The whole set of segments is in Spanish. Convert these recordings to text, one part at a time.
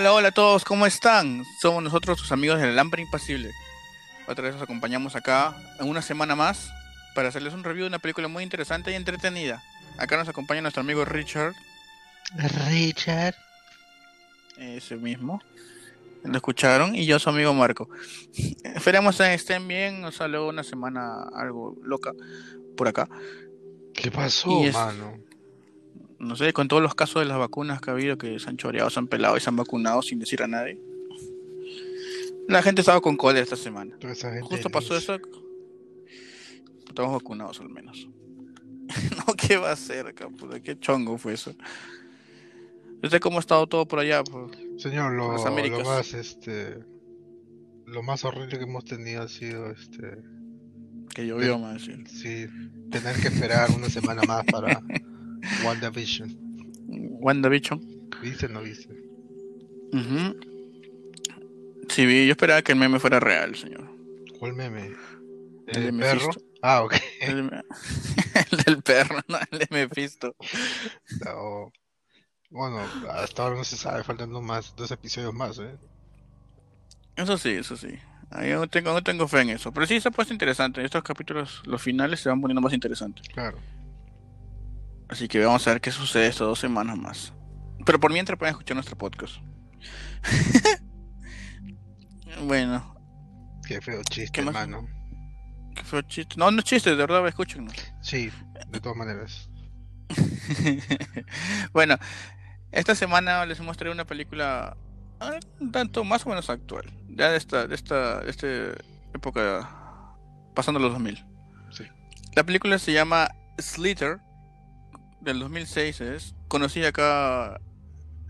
Hola, hola a todos, ¿cómo están? Somos nosotros sus amigos del Lámpara Impasible. Otra vez nos acompañamos acá en una semana más para hacerles un review de una película muy interesante y entretenida. Acá nos acompaña nuestro amigo Richard. Richard. Ese mismo. Lo escucharon. Y yo, su amigo Marco. Esperemos que estén bien. O sea, luego una semana algo loca por acá. ¿Qué pasó, Y es- mano? No sé, con todos los casos de las vacunas que ha habido, que se han choreado, se han pelado y se han vacunado sin decir a nadie. La gente estaba con cólera esta semana. Justo pasó luz. eso. Estamos vacunados al menos. no, ¿qué va a ser, puta? ¿Qué chongo fue eso? ¿Usted cómo ha estado todo por allá? Señor, lo, lo más, este... Lo más horrible que hemos tenido ha sido, este... Que llovió, más. Sí, tener que esperar una semana más para WandaVision. WandaVision. ¿Viste o no viste? Ujú. Sí, vi, yo esperaba que el meme fuera real, señor. ¿Cuál meme? El ¿El, perro? Mephisto. Ah, ok. El, el del perro, no, el de Mephisto. No. Bueno, hasta ahora no se sabe, faltan dos más, dos episodios más, ¿eh? Eso sí, eso sí. Ah, Yo no tengo, no tengo fe en eso. Pero sí se ha puesto interesante. Estos capítulos, los finales, se van poniendo más interesantes. Claro. Así que vamos a ver qué sucede estas dos semanas más. Pero por mientras pueden escuchar nuestro podcast. bueno, Qué feo ¿Qué chiste, más? mano. qué feo chiste. No, no es chiste, de verdad, escúchenos. Sí, de todas maneras. bueno, esta semana les mostré una película ah, un tanto más o menos actual. Ya de esta, de esta, de esta época, pasando los 2000. Sí. La película se llama Slither, del 2006 es, conocida acá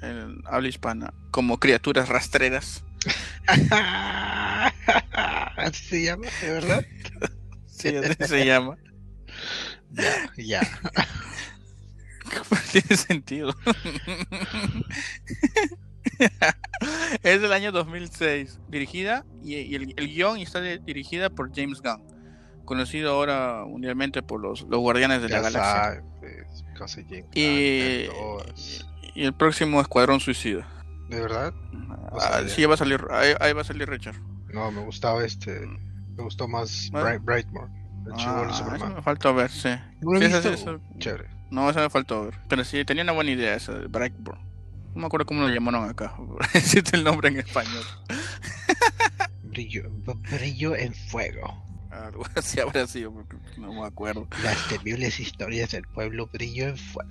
en habla hispana como Criaturas Rastreras. Así se llama, ¿de verdad? Sí, así se llama. Ya, ya. Tiene sentido. es del año 2006, dirigida y, y el, el guion está de- dirigida por James Gunn, conocido ahora mundialmente por los, los Guardianes de la Ya Galaxia. sabes, James Y, y el próximo Escuadrón Suicida. ¿De verdad? Ah, sí, va a salir, ahí, ahí va a salir Richard. No, me gustaba este. Me gustó más Ah. Bright, Brightmore. El chivo Ah, Superman. me faltó ver, sí. ¿No lo Sí, Chévere. No, eso me faltó ver. Pero sí, tenía una buena idea esa de Brightburn. No me acuerdo cómo lo llamaron acá. Existe el nombre en español. Brillo, brillo en fuego. Algo así habrá sido, no me acuerdo. Las temibles historias del pueblo Brillo en fuego.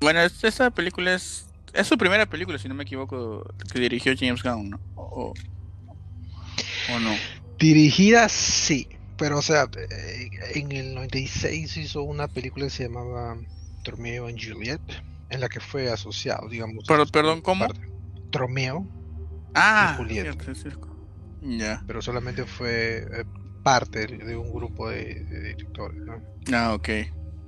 Bueno, es- esa película es. Es su primera película, si no me equivoco, que dirigió James Gunn, ¿no? O, o no. Dirigida sí, pero o sea, eh, en el 96 hizo una película que se llamaba Tromeo and Juliet, en la que fue asociado, digamos. Pero, perdón, ¿cómo? parte. Tromeo, Ah, cierto, cierto. Ya. pero solamente fue eh, parte de de un grupo de, de directores, ¿no? Ah, ok.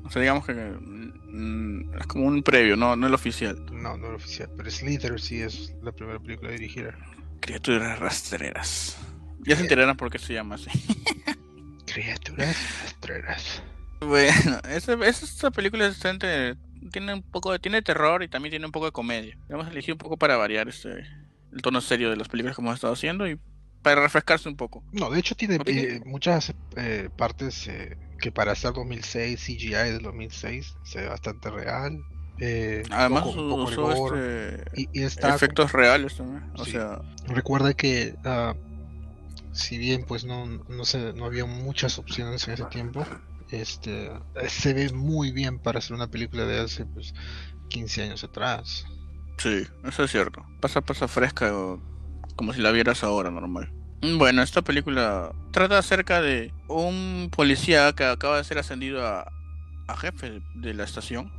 O sea, digamos que mm, es como un previo, no, no el oficial. No, no era oficial, pero Slither sí es la primera película dirigida. Criaturas rastreras. Ya se enterarán por qué se llama así. Criaturas rastreras. Bueno, esa, esa película es bastante- tiene un poco de, tiene terror y también tiene un poco de comedia. Hemos elegido un poco para variar este el tono serio de las películas que hemos estado haciendo y para refrescarse un poco. No, de hecho tiene eh, muchas eh, partes eh, que para ser 2006, CGI del 2006, se ve bastante real. eh, Además poco- un poco de usó este, y, y está efectos reales también. O Sí. sea, Recuerda que ah, si bien pues no, no, se, no había muchas opciones en ese tiempo, este se ve muy bien para hacer una película de hace pues 15 años atrás. sí, eso es cierto. Pasa, pasa fresca como si la vieras ahora normal. Bueno, esta película trata acerca de un policía que acaba de ser ascendido a, a jefe de la estación.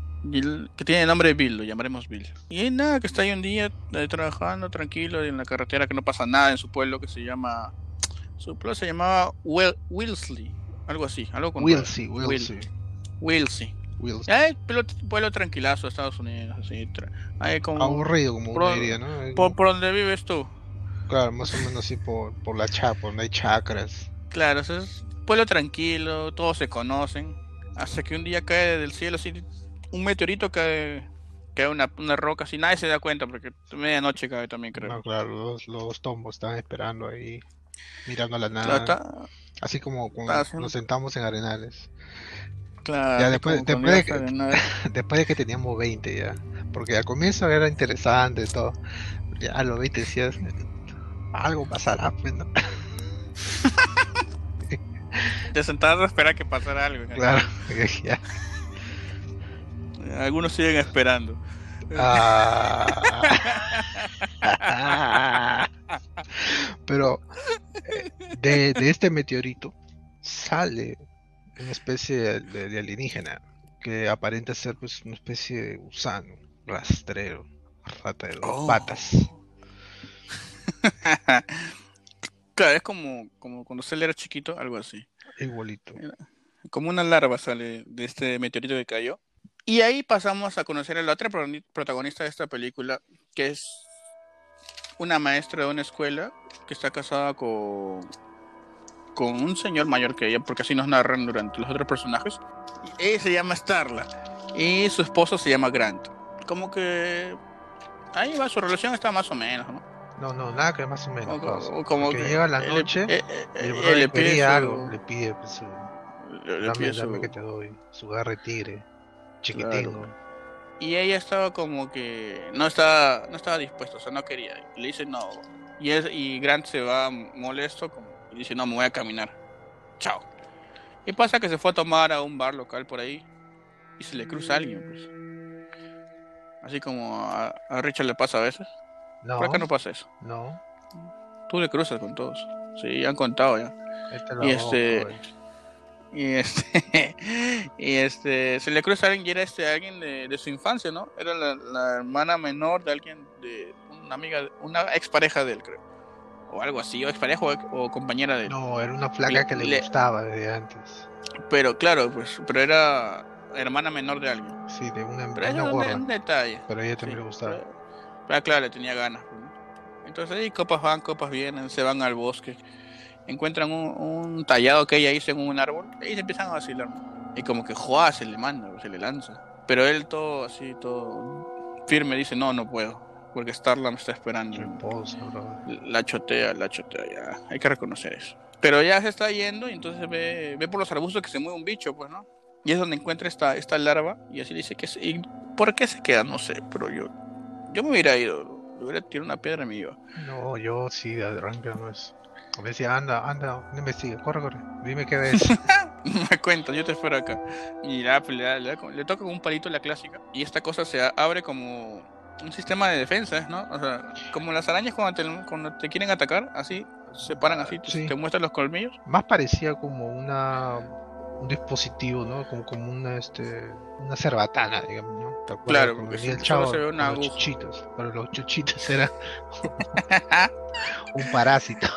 que tiene el nombre de Bill, lo llamaremos Bill. Y nada, que está ahí un día trabajando tranquilo en la carretera, que no pasa nada en su pueblo que se llama... Su pueblo se llamaba Wel- Wellesley, algo así, algo con... Wilsey, Wilsey, Wellesley. Wilsey. Eh, pueblo, pueblo tranquilazo de Estados Unidos, así. tra- Ahí como... Aburrido como uno diría, ¿no? Ahí Por, como- por donde vives tú. Claro, más o menos así por, por la chapa, donde hay chakras. Claro, o sea, es pueblo tranquilo, todos se conocen. Hasta que un día cae del cielo así, un meteorito cae cae una, una roca así, nadie se da cuenta porque medianoche cae también, creo. No, claro, los, los tombos están esperando ahí, mirando a la Claro, nada. está- Así como cuando está nos sentamos en Arenales. claro, Ya, después- después de que- sale, ¿no? Después de que teníamos 20 ya. Porque al comienzo era interesante todo. Ya a los 20 decías, algo pasará, pues, ¿no? Te sentabas a esperar que pasara algo. Claro, ya. Algunos siguen esperando. Ah. Pero eh, de, de este meteorito sale una especie de alienígena que aparenta ser pues una especie de gusano, rastrero, rata de dos Oh. patas. claro, es como, como cuando él era chiquito, algo así. Igualito. Como una larva sale de este meteorito que cayó. Y ahí pasamos a conocer a la otra pro- protagonista de esta película, que es una maestra de una escuela que está casada con, con un señor mayor que ella, porque así nos narran durante los otros personajes. Ella se llama Starla y su esposo se llama Grant. Como que ahí va, su relación está más o menos, ¿no? No, no, nada que más o menos. O, como Porque que llega la noche eh, eh, y el eh, le pide su- algo, le pide pues, su, le- le dame, pide dame su- que te doy, su garra de tigre, chiquitingo. Y ella estaba como que no estaba, no estaba dispuesta, o sea, no quería. Y le dice no. Y, es, y Grant se va molesto como, y dice no, me voy a caminar. Chao. Y pasa que se fue a tomar a un bar local por ahí y se le cruza a alguien, pues. Así como a, a Richard le pasa a veces. No, Por acá no pasa eso. no, Tú le cruzas con todos. Sí, han contado ya. este lo Y este-. Y este, y este, se le cruza a alguien y era este alguien de, de su infancia, ¿no? Era la, la hermana menor de alguien, de una amiga, una expareja de él, creo. O algo así, o expareja o, o compañera de él. No, era una flaca que le, le- gustaba desde antes. Pero claro, pues, pero era hermana menor de alguien. Sí, de una, Pero una un, gorra. un detalle. Pero a ella también Sí, le gustaba. Pero, pero claro, le tenía ganas. pues. Entonces ahí copas van, copas vienen, se van al bosque. Encuentran un, un tallado que ella hizo en un árbol y se empiezan a vacilar. Y como que ¡juá! se le manda, se le lanza. Pero él todo así, todo firme, dice, no, no puedo. Porque Starla me está esperando. Bro. La chotea, la chotea, ya. Hay que reconocer eso. Pero ya se está yendo y entonces ve, ve por los arbustos que se mueve un bicho, pues, ¿no? Y es donde encuentra esta, esta larva y así dice que... ¿Y por qué se queda? No sé, pero yo... Yo me hubiera ido. Le hubiera tirado una piedra y me iba. No, yo sí, de arranque no es. Me decía, anda, anda, no investiga, corre, corre, dime qué ves. me cuentas, yo te espero acá. Y pues, le, le le toca con un palito la clásica. Y esta cosa se abre como un sistema de defensa, ¿no? O sea, como las arañas cuando te, cuando te quieren atacar, así, se paran así, te- Sí. te muestran los colmillos. Más parecía como una un dispositivo, ¿no? Como, como una este una cerbatana, digamos, ¿no? ¿Te acuerdas Claro, porque el chavo se ve una los chuchitos, pero los chuchitos eran un parásito.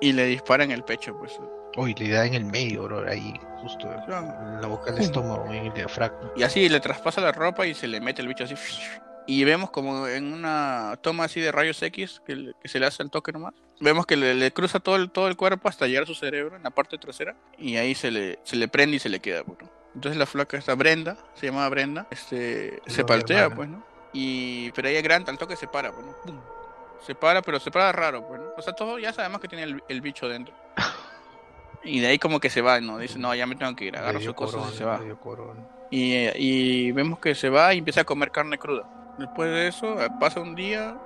y le dispara en el pecho, pues. Uy, le da en el medio, bro, ahí, justo en la boca del estómago, en el diafragma. Y así le traspasa la ropa y se le mete el bicho así. Y vemos como en una toma así de rayos X que, se le hace el toque nomás. Vemos que le, le cruza todo el, todo el cuerpo hasta llegar a su cerebro en la parte trasera. Y ahí se le, se le prende y se le queda. pues, ¿no? Entonces la flaca esta Brenda, se llamaba Brenda, este, se paltea, pues, ¿no? Y, pero ella Grant al toque se para, pues, ¿no? ¡Pum! Se para, pero se para raro, pues, ¿no? O sea, todo ya sabemos que tiene el, el bicho dentro. Y de ahí como que se va, ¿no? Dice, no, ya me tengo que ir, agarra sus cosas corona, y se va. Y, y vemos que se va y empieza a comer carne cruda. Después de eso, eh, pasa un día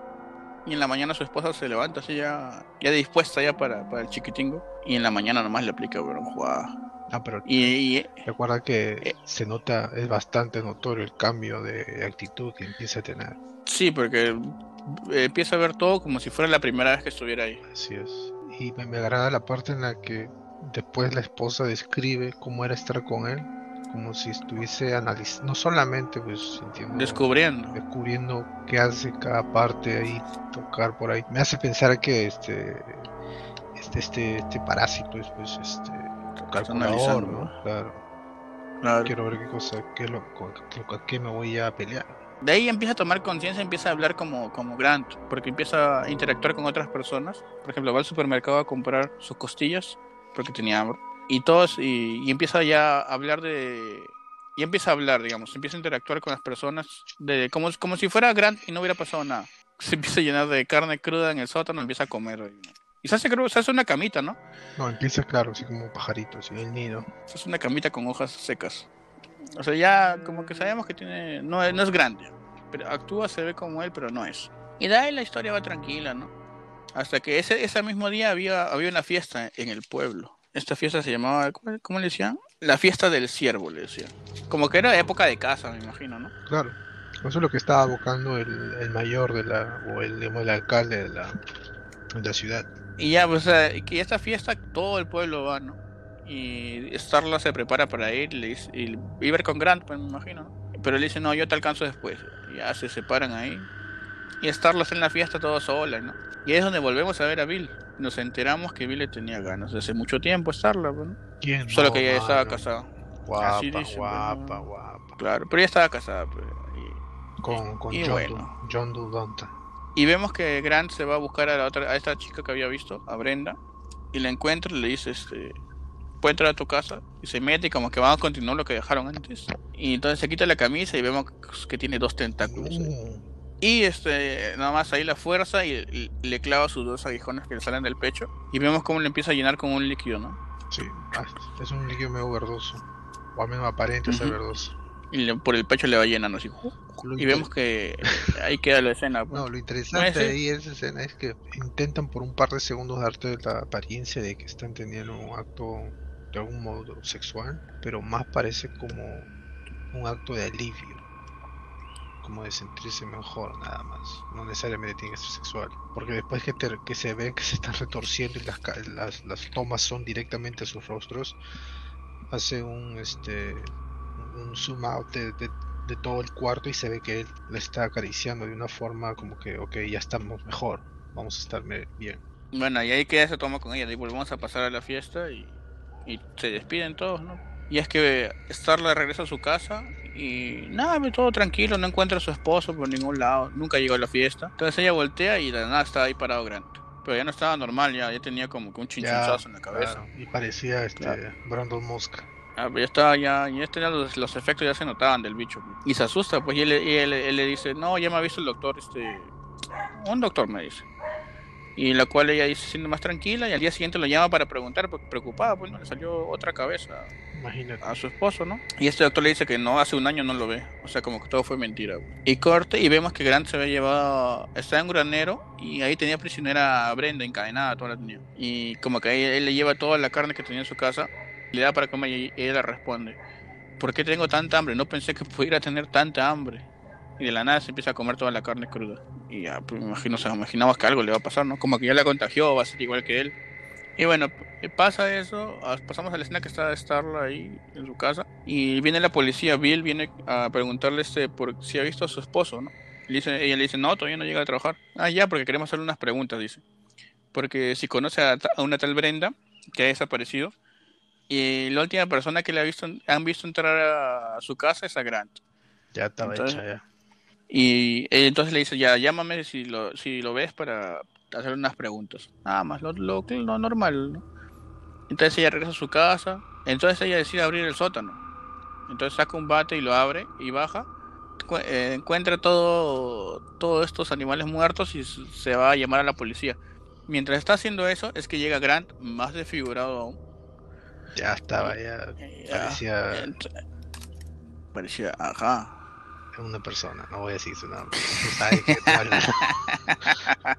y en la mañana su esposa se levanta así ya, ya dispuesta ya para, para el chiquitingo. Y en la mañana nomás le aplica, bueno, jugada. Ah, pero Y, y- recuerda que Eh. se nota, es bastante notorio el cambio de actitud que empieza a tener. sí, porque eh, empieza a ver todo como si fuera la primera vez que estuviera ahí. Así es. Y me, me agrada la parte en la que después la esposa describe cómo era estar con él, como si estuviese analizando, no solamente pues entiendo, Descubriendo. descubriendo qué hace cada parte ahí, tocar por ahí. Me hace pensar que este este este, este parásito es pues este calculador, analizando, ¿no? Claro. Claro. Quiero ver qué cosa, qué es lo, con qué me voy a pelear. De ahí empieza a tomar conciencia, empieza a hablar como, como Grant, porque empieza a interactuar con otras personas. Por ejemplo, va al supermercado a comprar sus costillas, porque tenía hambre. Y todos, y, y empieza ya a hablar de y empieza a hablar, digamos, empieza a interactuar con las personas de como, como si fuera Grant y no hubiera pasado nada. Se empieza a llenar de carne cruda en el sótano, empieza a comer. Y se hace, se hace una camita, ¿no? No, empieza claro, así como pajaritos, en el nido. Se hace una camita con hojas secas. O sea, ya como que sabemos que tiene. No, es- no es grande. Pero actúa, se ve como él, pero no es. Y de ahí la historia va tranquila, ¿no? Hasta que ese, ese mismo día había, había una fiesta en el pueblo. Esta fiesta se llamaba, ¿cómo, le decían? La fiesta del ciervo, le decían. Como que era época de caza, me imagino, ¿no? Claro. Eso es lo que estaba buscando el, el mayor de la, o el, digamos, el alcalde de la, de la ciudad. Y ya, pues, o sea, y que esta fiesta todo el pueblo va, ¿no? Y Starla se prepara para ir y, le dice- y a ir con Grant, pues me imagino, ¿no? Pero él dice, no, yo te alcanzo después. Y ya se separan ahí. Y Starla está en la fiesta toda sola, ¿no? Y ahí es donde volvemos a ver a Bill. Nos enteramos que Bill le tenía ganas de hace mucho tiempo Starla, pues, ¿no? ¿Quién? Solo no, que ella ya estaba casada. Guapa, guapa, guapa. Claro, pero ella estaba casada, pues. y- Con, con y John, bueno. Du- John Dudonta. Y vemos que Grant se va a buscar a la otra, a esta chica que había visto, a Brenda, y la encuentra y le dice, este, puede entrar a tu casa, y se mete y como que van a continuar lo que dejaron antes. Y entonces se quita la camisa y vemos que tiene dos tentáculos. Uh, Y este, nada más ahí la fuerza y, y le clava sus dos aguijones que le salen del pecho. Y vemos cómo le empieza a llenar con un líquido, ¿no? sí, ah, es un líquido medio verdoso. O al menos aparente ser Ujú. verdoso. Y le- por el pecho le va llenando así. Lo Y vemos que ahí queda la escena. pues. No, lo interesante ser. ahí en esa escena es que intentan por un par de segundos darte la apariencia de que están teniendo un acto de algún modo sexual, pero más parece como un acto de alivio, como de sentirse mejor nada más, no necesariamente tiene que ser sexual, porque después que, te- que se ven que se están retorciendo y las, las, las tomas son directamente a sus rostros, hace un este un zoom out de, de- de todo el cuarto y se ve que él le está acariciando de una forma como que, ok, ya estamos mejor, vamos a estar bien. Bueno, y ahí queda esa toma con ella. Y volvemos a pasar a la fiesta y, y se despiden todos, ¿no? Y es que Starla regresa a su casa y nada, ve todo tranquilo, no encuentra a su esposo por ningún lado, nunca llegó a la fiesta. Entonces ella voltea y de nada estaba ahí parado Grant. Pero ya no estaba normal, ya, ya tenía como que un chinchonzazo en la cabeza. claro, y parecía este Claro. Brandon Musk. Ah, pero ya estaba, ya, ya tenía los, los efectos ya se notaban del bicho. Y se asusta, pues, y él, y él- él le dice, no, ya me ha visto el doctor, este... Un doctor me dice. Y la cual ella dice, siendo más tranquila, y al día siguiente lo llama para preguntar, porque preocupada, pues, no le salió otra cabeza Imagínate. a su esposo, ¿no? Y este doctor le dice que no, hace un año no lo ve. O sea, como que todo fue mentira. Y corte, y vemos que Grant se había llevado, está en un granero, y ahí tenía prisionera a Brenda, encadenada, toda la tenía. Y como que ahí él le lleva toda la carne que tenía en su casa, le da para comer, y ella le responde, ¿por qué tengo tanta hambre? No pensé que pudiera tener tanta hambre. Y de la nada se empieza a comer toda la carne cruda. Y ya, pues me imagino, se imaginamos que algo le va a pasar, ¿no? Como que ya la contagió, va a ser igual que él. Y bueno, p- pasa eso, ah, pasamos a la escena que está Starla ahí en su casa y viene la policía, Bill viene a preguntarle este por si ha visto a su esposo, ¿no? Le dice, ella le dice, no, todavía no llega a trabajar. Ah, ya, porque queremos hacerle unas preguntas, dice. Porque si conoce a, a una tal Brenda, que ha desaparecido, y la última persona que le ha visto, han visto entrar a su casa es a Grant. Ya estaba Entonces- hecha ya. Y él entonces le dice, ya, llámame si lo, si lo ves para hacer unas preguntas. Nada más, lo, lo, lo normal, ¿no? Entonces ella regresa a su casa. Entonces ella decide abrir el sótano. Entonces saca un bate y lo abre y baja. Eh, encuentra todo, todos estos animales muertos y se va a llamar a la policía. Mientras está haciendo eso, es que llega Grant, más desfigurado aún. Ya estaba ya. Eh, Parecía ent- Parecía, ajá. Una persona, no voy a decir su nombre. Tú sabes que no habla.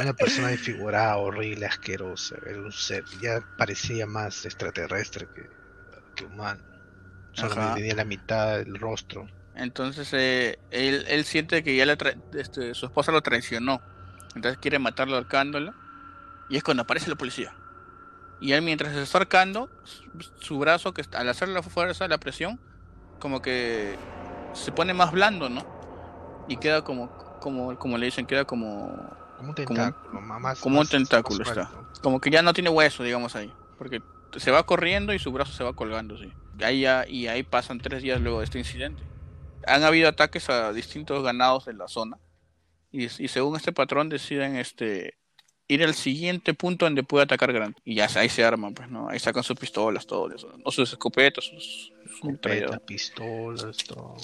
Una persona desfigurada, horrible, asquerosa. Era un ser. Ya parecía más extraterrestre que, que humano. Solamente Ajá. tenía la mitad del rostro. Entonces eh, él, él siente que ya la tra- este, su esposa lo traicionó. Entonces quiere matarlo ahorcándolo. Y es cuando aparece la policía. Y él mientras se está ahorcando, su, su brazo, que al hacer la fuerza, la presión, como que se pone más blando, ¿no? Y queda como, como, como le dicen, queda como, Como un Como- tentáculo. más, como un tentáculo más está. como que ya no tiene hueso, digamos ahí. Porque se va corriendo y su brazo se va colgando, sí. Ahí ya- y ahí pasan tres días luego de este incidente. Han habido ataques a distintos ganados de la zona. Y, y según este patrón deciden este ir al siguiente punto donde puede atacar Grant. Y ya ahí se arman, pues, ¿no? Ahí sacan sus pistolas, todo eso. O sus escopetas, sus, escopetas, pistolas, todo.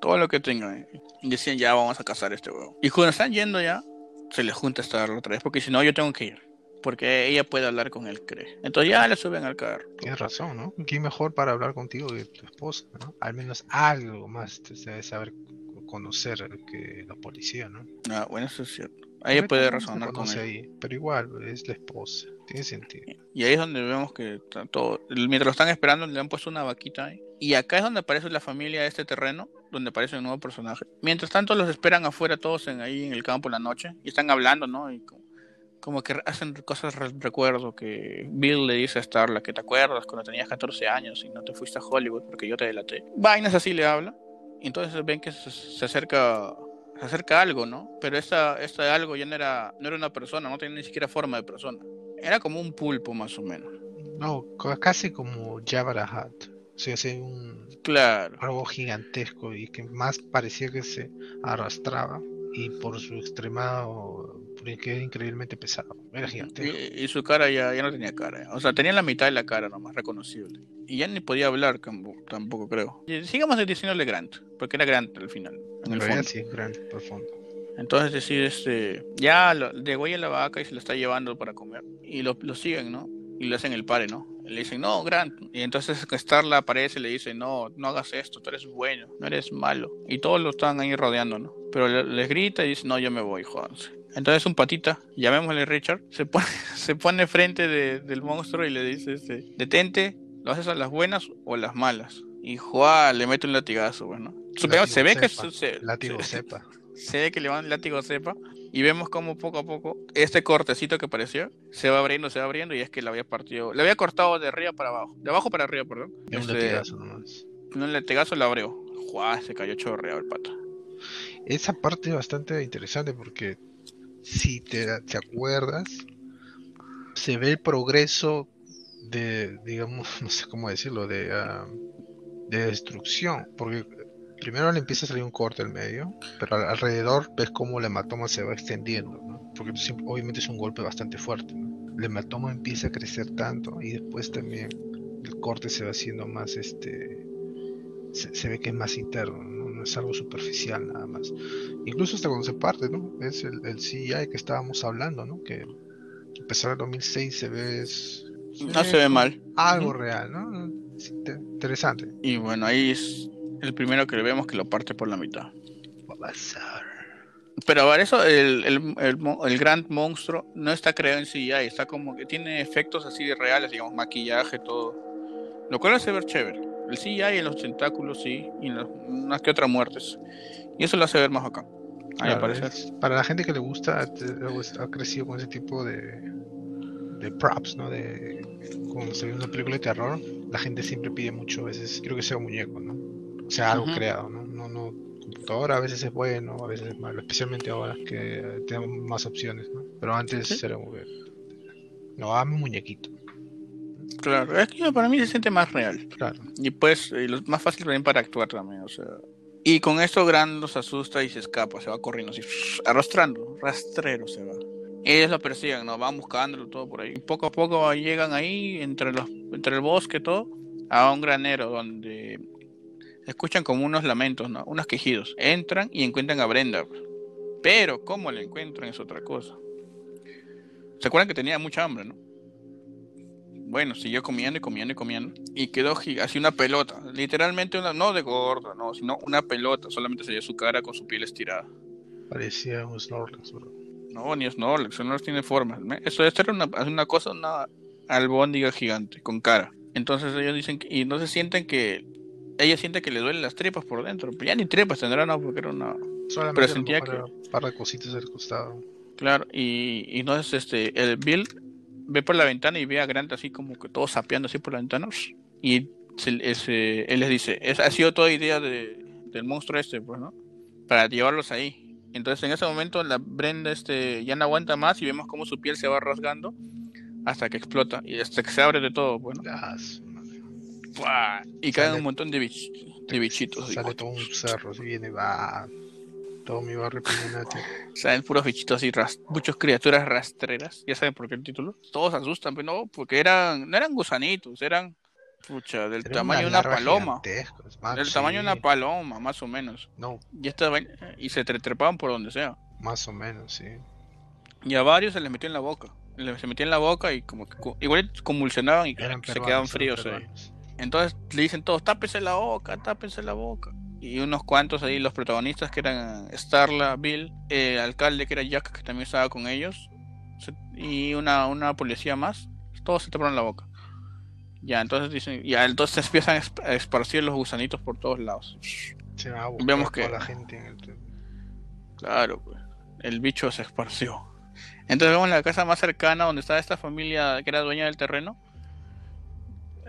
Todo lo que tengan. Y decían, ya vamos a cazar a este huevo. Y cuando están yendo ya, se les junta esta otra vez, porque si no, yo tengo que ir. Porque ella puede hablar con él, cree. Entonces ya le suben al carro. Tienes razón, ¿no? ¿Quién mejor para hablar contigo que tu esposa, ¿no? Al menos algo más te debe saber conocer que la policía, ¿no? Ah, bueno, eso es cierto. Ahí puede razonar con él. pero igual, es la esposa. Tiene sentido. Y ahí es donde vemos que todo, mientras lo están esperando, le han puesto una vaquita ahí. Y acá es donde aparece la familia de este terreno, donde aparece un nuevo personaje. Mientras tanto, los esperan afuera todos en, ahí en el campo en la noche. Y están hablando, ¿no? Y como, que hacen cosas, recuerdo que Bill le dice a Starla que te acuerdas cuando tenías 14 años y no te fuiste a Hollywood porque yo te delaté. Vainas así le habla. Y entonces ven que se, acerca se acerca algo, ¿no? Pero esta, esta algo ya no era, no era una persona, no tenía ni siquiera forma de persona. Era como un pulpo más o menos. No, casi como Jabba. O sea, un claro. algo gigantesco y que más parecía que se arrastraba y por su extremado porque era increíblemente pesado. Era gigantesco. Y, su cara ya, ya no tenía cara. O sea, tenía la mitad de la cara nomás reconocible. Y ya ni podía hablar tampoco, creo. Y sigamos diciéndole Grant, porque era Grant al final. En el fondo. sí, Grant, por fondo. Entonces decir, este, ya lo, degüella la vaca y se lo está llevando para comer. Y lo, lo siguen, ¿no? Y le hacen el pare, ¿no? le dicen, no, Grant. Y entonces Starla aparece y le dice, no, no hagas esto, tú eres bueno, no eres malo. Y todos lo están ahí rodeando, ¿no? Pero les grita y dice, no, yo me voy, jódanse. Entonces un patita, llamémosle Richard, se pone, se pone frente del monstruo y le dice, este, detente, ¿lo haces a las buenas o a las malas? Y Juan le mete un latigazo, bueno. se ve que se, látigo sepa. Se ve que le van un látigo cepa y vemos como poco a poco este cortecito que apareció se va abriendo, se va abriendo y es que le había partido, le había cortado de arriba para abajo, de abajo para arriba, perdón. un este, latigazo nomás. Un latigazo lo abrió. Juá, se cayó chorreado el pato. Esa parte es bastante interesante porque si te, te acuerdas, se ve el progreso de, digamos, no sé cómo decirlo, de, ah, de destrucción, porque primero le empieza a salir un corte al medio, pero alrededor ves cómo el hematoma se va extendiendo, porque obviamente es un golpe bastante fuerte. El hematoma empieza a crecer tanto y después también el corte se va haciendo más, este, se, ve que es más interno, ¿no? Es algo superficial nada más. Incluso hasta cuando se parte, ¿no? Es el, el CGI que estábamos hablando, ¿no? Que a pesar del 2006 se ve... no se ve mal. Algo real, ¿no? interesante. Y bueno, ahí es el primero que vemos que lo parte por la mitad. Pero ver, eso, el, el, el, gran monstruo no está creado en CGI, está como que tiene efectos así de reales, digamos, maquillaje, todo. Lo cual hace ver chévere. El CGI en los tentáculos, sí, y en unas que otras muertes. Y eso lo hace ver más acá. para la gente que le gusta, ha crecido con ese tipo de, de props, ¿no? De cuando se ve una película de terror, la gente siempre pide mucho a veces, quiero que sea un muñeco, ¿no? O sea, algo creado, ¿no? No, no, computadora a veces es bueno, a veces es malo, especialmente ahora que tenemos más opciones, ¿no? Pero antes era muy No, dame un muñequito. Claro, es que para mí se siente más real. Claro. Y pues, y lo más fácil también para actuar también, o sea. Y con esto Gran los asusta y se escapa, se va corriendo así, arrastrando, rastrero se va. Ellos lo persiguen, ¿no? Van buscándolo todo por ahí. Y poco a poco llegan ahí, entre, los, entre el bosque, todo, a un granero donde escuchan como unos lamentos, ¿no? Unos quejidos. Entran y encuentran a Brenda. Pero cómo la encuentran es otra cosa. ¿Se acuerdan que tenía mucha hambre, no? Bueno, siguió comiendo y comiendo y comiendo. Y quedó así una pelota. Literalmente una, no de gorda, no, sino una pelota. Solamente se su cara con su piel estirada. Parecía un Snorlax, bro. No, ni Snorlax. Snorlax tiene forma. Eso es una, una cosa, una albóndiga gigante, con cara. Entonces ellos dicen que, y no se sienten que ella siente que le duelen las tripas por dentro. Pero ya ni tripas tendrá, no, porque era una. Solamente pero sentía que. Un par de cositas al costado. Claro, y, y entonces este, el Bill ve por la ventana y ve a Grant así como que todo sapeando así por la ventana. Y él les dice: Esa ha sido toda idea de, del monstruo este, pues, ¿no? Para llevarlos ahí. Entonces en ese momento la Brenda este, ya no aguanta más y vemos como su piel se va rasgando hasta que explota y hasta que se abre de todo. Bueno. Y caen un montón de, bichitos. Sale todo un cerro, si viene, va. Todo mi barrio Piñonati. Saben, puros bichitos así, muchas criaturas rastreras. Ya saben por qué el título. Todos asustan, pero no, porque eran, no eran gusanitos, eran, pucha, del Era tamaño de una paloma. más, Del tamaño de una sí. paloma, más o menos. No, Y, esta y se tre- trepaban por donde sea. más o menos, sí. Y a varios se les metió en la boca. Se metía en la boca y como que igual convulsionaban y Eran se peruanos, quedaban fríos. Entonces le dicen todos, tápese la boca, tápese la boca. Y unos cuantos ahí, los protagonistas que eran Starla, Bill, el alcalde que era Jack, que también estaba con ellos, y una, una policía más, todos se taparon la boca. Ya, entonces dicen, ya, entonces empiezan a esp- a esparcir los gusanitos por todos lados. Se va a Vemos que- la gente en el... Claro, pues, el bicho se esparció. Entonces vemos la casa más cercana donde estaba esta familia que era dueña del terreno.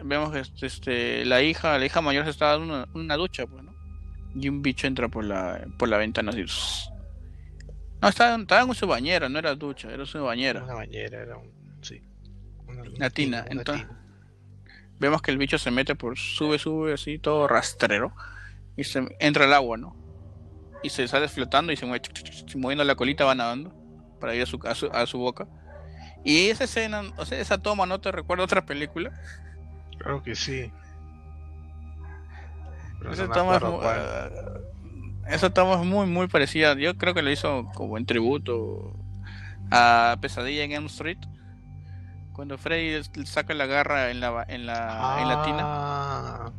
Vemos que este, este, la hija, la hija mayor se estaba dando una, una ducha, pues, ¿no? Y un bicho entra por la, por la ventana así. No, estaba, estaba en su bañera, no era ducha, era su bañera. Una bañera, era un... Sí. Una, Una tina, una entonces- tina. Vemos que el bicho se mete por, sube, sube, así, todo rastrero. Y se entra al agua, ¿no? Y se sale flotando y se mueve, moviendo la colita, va nadando para ir a su, a su, a su boca. Y esa escena, o sea, esa toma, ¿no te recuerda a otra película? Claro que sí. Pero Esa no toma, es, ah, esa toma muy, muy parecida. Yo creo que lo hizo como en tributo a Pesadilla en Elm Street. Cuando Freddy saca la garra en la, en la, en la tina. Ah,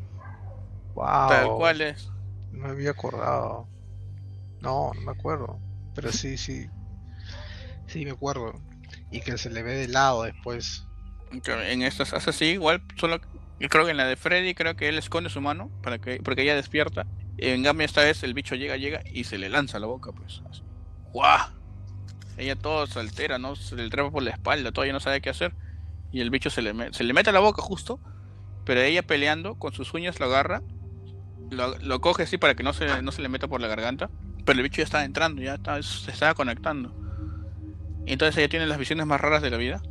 wow. Tal cual es. No me había acordado. No, no me acuerdo. Pero sí, sí. Sí, me acuerdo. Y que se le ve de lado después. En estas hace así, igual, solo creo que en la de Freddy creo que él esconde su mano para que porque ella despierta. En cambio esta vez el bicho llega, llega y se le lanza a la boca, pues. así. ¡Guau! Ella todo se altera, ¿no? Se le trepa por la espalda, todavía no sabe qué hacer. Y el bicho se le, se le mete a la boca justo, pero ella peleando con sus uñas lo agarra, lo, lo coge así para que no se, no se le meta por la garganta. Pero el bicho ya está entrando, ya está, se estaba conectando. Entonces ella tiene las visiones más raras de la vida.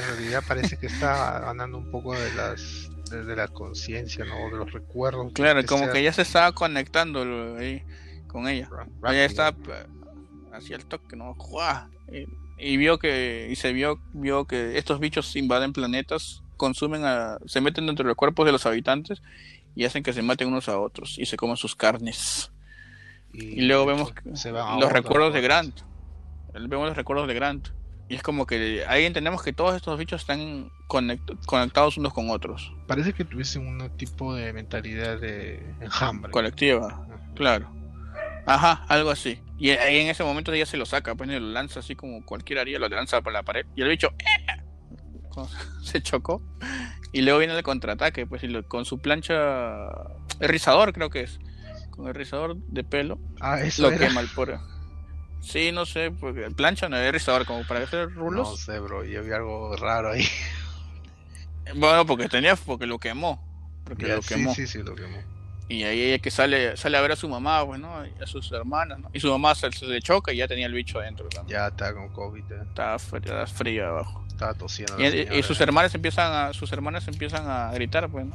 En realidad parece que está ganando un poco de las de, la conciencia, ¿no? De los recuerdos. Claro, como sea que ya se estaba conectando ahí con ella. Ella estaba eh, hacia el toque, ¿no? ¡Juá! Y, y vio que y se vio vio que estos bichos invaden planetas, consumen a, se meten dentro de los cuerpos de los habitantes y hacen que se maten unos a otros y se coman sus carnes. Y luego vemos se van los recuerdos de. Grant. Vemos los recuerdos de Grant. Y es como que ahí entendemos que todos estos bichos están conect- conectados unos con otros. Parece que tuviesen un tipo de mentalidad de enjambre. Colectiva. Ajá. Claro. Ajá, algo así. Y ahí en ese momento ella se lo saca, pues y lo lanza así como cualquiera haría, lo lanza por la pared. Y el bicho ¡eh! se chocó. Y luego viene el contraataque, pues y lo- con su plancha. El rizador, creo que es. Con el rizador de pelo, Ah, eso lo era. quema el pobre. Sí, no sé, porque plancha no es rizador, como para hacer No rulos. sé, bro, yo vi algo raro ahí. Bueno, porque tenía, porque lo quemó. Porque Ya, lo sí, quemó. sí, sí, lo quemó. Y ahí ella que sale, sale a ver a su mamá, pues, ¿no? Y a sus hermanas, ¿no? Y su mamá se, se le choca y ya tenía el bicho adentro también. Ya está con COVID, ya. Estaba fría, fría abajo. estaba tosiendo. Y, sus ya. hermanas empiezan a, sus hermanas empiezan a gritar, pues, ¿no?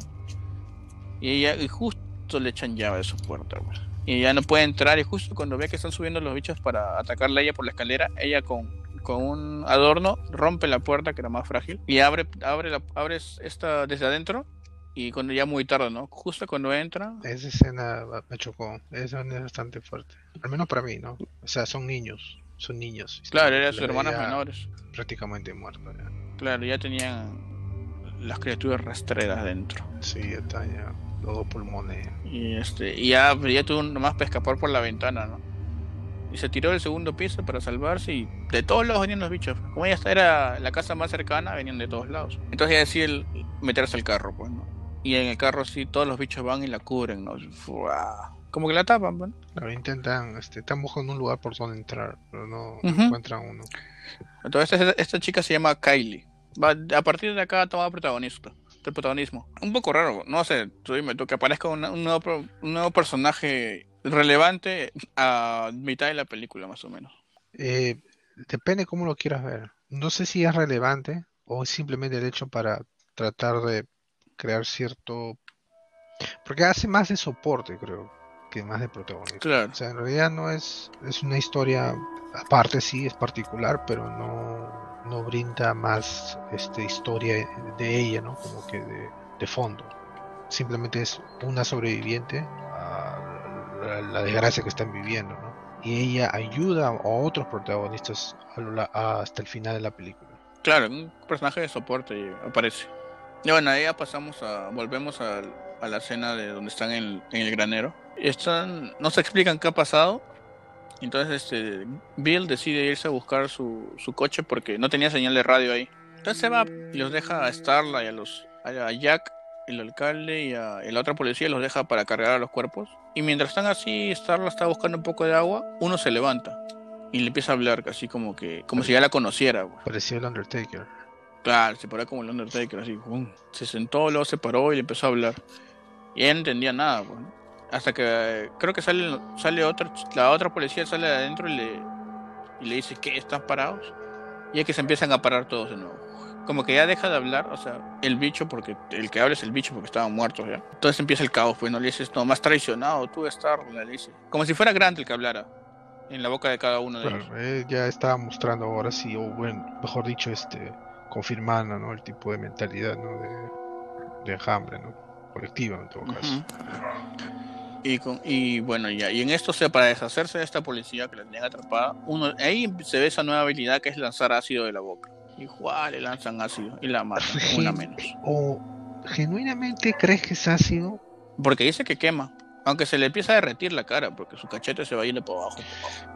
Y ella, y justo le echan llave de su puerta, pues. Y ya no puede entrar, y justo cuando ve que están subiendo los bichos para atacarla a ella por la escalera, ella con, con un adorno rompe la puerta que era más frágil y abre, abre la, abre esta desde adentro y cuando ya muy tarde, ¿no? Justo cuando entra, Esa escena me chocó. Esa escena es bastante fuerte. Al menos para mí, ¿no? O sea, son niños. Son niños. claro, La eran sus hermanas menores. Prácticamente muertos. ya. Claro, ya tenían las criaturas rastreras dentro. Sí, ya está, ya. Los dos pulmones. Y este, y ya, ya tuvo nomás para escapar por la ventana, ¿no? Y se tiró del segundo piso para salvarse y de todos lados venían los bichos. Como ella era la casa más cercana, venían de todos lados. Entonces ella decide el- meterse al carro, pues, ¿no? Y en el carro sí todos los bichos van y la cubren, ¿no? Fua. Como que la tapan, pues, ¿no? Claro, intentan, este, están buscando un lugar por donde entrar, pero no Ujú. encuentran uno. Entonces esta, esta chica se llama Kylie. Va, a partir de acá toma protagonista, el protagonismo. Un poco raro, no sé, tú dime tú, que aparezca un, nuevo, un nuevo personaje relevante a mitad de la película, más o menos. Eh, depende cómo lo quieras ver. No sé si es relevante o es simplemente el hecho para tratar de crear cierto... Porque hace más de soporte, creo, que más de protagonista. Claro. O sea, en realidad no es, es una historia aparte, sí, es particular, pero no, no brinda más este, historia de ella, ¿no? Como que de, de fondo. Simplemente es una sobreviviente a la, la desgracia que están viviendo, ¿no? Y ella ayuda a otros protagonistas a la- a- hasta el final de la película. Claro, un personaje de soporte aparece. Y bueno, ahí ya pasamos a. Volvemos a, a la escena de donde están en, en el granero. Están. No se explican qué ha pasado. Entonces, este. Bill decide irse a buscar su, su coche porque no tenía señal de radio ahí. Entonces se va y los deja a Starla y a los. a Jack, el alcalde y a, y la otra policía los deja para cargar a los cuerpos. Y mientras están así, Starla está buscando un poco de agua. Uno se levanta y le empieza a hablar así como que. como si ya la conociera. Parecía el Undertaker. Claro, se paró como el Undertaker, así. Se sentó, luego se paró y le empezó a hablar. Y ella no entendía nada, pues. ¿no? Hasta que eh, creo que sale, sale otra, la otra policía sale de adentro y le, y le dice, ¿qué? ¿Están parados? Y es que se empiezan a parar todos de nuevo. Como que ya deja de hablar, o sea, el bicho, porque el que habla es el bicho porque estaban muertos ya. Entonces empieza el caos, pues no le dices, no, más traicionado, tú estar, le dice. Como si fuera Grant el que hablara en la boca de cada uno de ellos. Claro, él ya estaba mostrando ahora sí, o bueno, mejor dicho, este, confirmando, ¿no? El tipo de mentalidad, ¿no? De, de enjambre, ¿no? Colectiva, en todo caso. Ujú. Y, con, y bueno, ya, y en esto, o sea, para deshacerse de esta policía que la tenían atrapada, uno, ahí se ve esa nueva habilidad que es lanzar ácido de la boca. Y ¡juá! le lanzan ácido y la matan, una menos. ¿O genuinamente crees que es ácido? Porque dice que quema, aunque se le empieza a derretir la cara, porque su cachete se va yendo por abajo.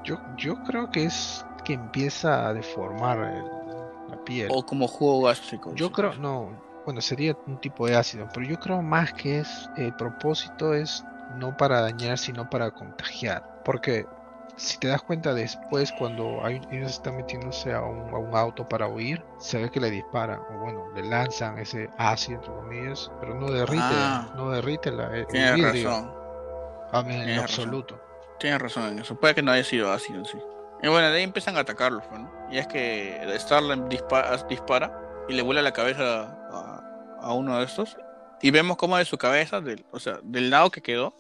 Yo, yo creo que es que empieza a deformar el- la piel. O como jugo gástrico. Yo creo, no, bueno, sería un tipo de ácido, pero yo creo más que es, el propósito es no para dañar, sino para contagiar. Porque si te das cuenta después, cuando hay- ellos están metiéndose a un, a un auto para huir, se ve que le disparan, o bueno, le lanzan ese ácido, entre comillas, pero no derrite, Ah. no derrite la, el Tienes vidrio, razón, a mí en tienes razón. absoluto. tienes razón en eso. Puede que no haya sido ácido en sí. Y bueno, de ahí empiezan a atacarlos, ¿no? Y es que Starland dispara, dispara y le vuela la cabeza a, uno de estos. Y vemos cómo de su cabeza, del, o sea, del lado que quedó,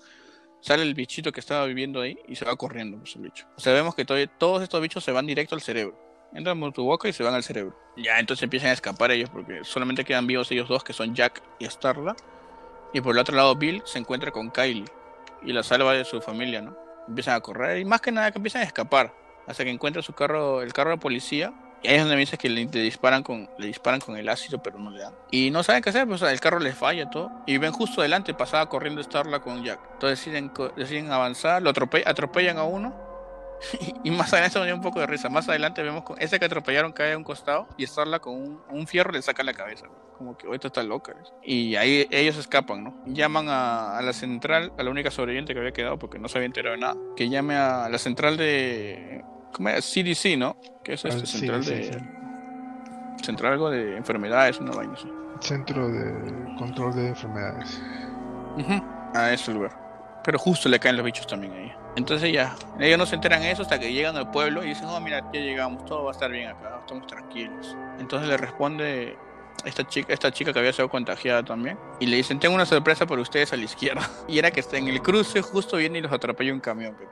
sale el bichito que estaba viviendo ahí y se va corriendo pues, el bicho. O sea, vemos que todo- todos estos bichos se van directo al cerebro. Entran por tu boca y se van al cerebro. Ya, entonces empiezan a escapar ellos porque solamente quedan vivos ellos dos, que son Jack y Starla. Y por el otro lado, Bill se encuentra con Kylie y la salva de su familia, ¿no? Empiezan a correr y más que nada que empiezan a escapar hasta que encuentra su carro, el carro de policía. Y ahí es donde me dice que le, disparan con, le disparan con el ácido, pero no le dan. Y no saben qué hacer, pues el carro les falla todo. Y ven justo delante, pasaba corriendo Starla con Jack. Entonces deciden, deciden avanzar, lo atrope- atropellan a uno. y más adelante me dio un poco de risa. Más adelante vemos con ese que atropellaron cae a un costado y Starla con un, un fierro le saca la cabeza. Como que "Oh, esto está loca. Y ahí ellos escapan, ¿no? Llaman a, a la central, a la única sobreviviente que había quedado porque no se había enterado de nada. Que llame a la central de. ¿Cómo era? CDC, ¿no? Que es este, Ah, central sí, de. sí. Central algo de enfermedades, una vaina así. Centro de Control de Enfermedades. Ujú, A ese lugar. Pero justo le caen los bichos también ahí. Entonces ya, ellos no se enteran de eso hasta que llegan al pueblo y dicen, oh mira, ya llegamos, todo va a estar bien acá, estamos tranquilos. Entonces le responde esta chica, esta chica que había sido contagiada también. Y le dicen, tengo una sorpresa para ustedes a la izquierda. Y era que está en el cruce, justo viene y los atropella un camión. que.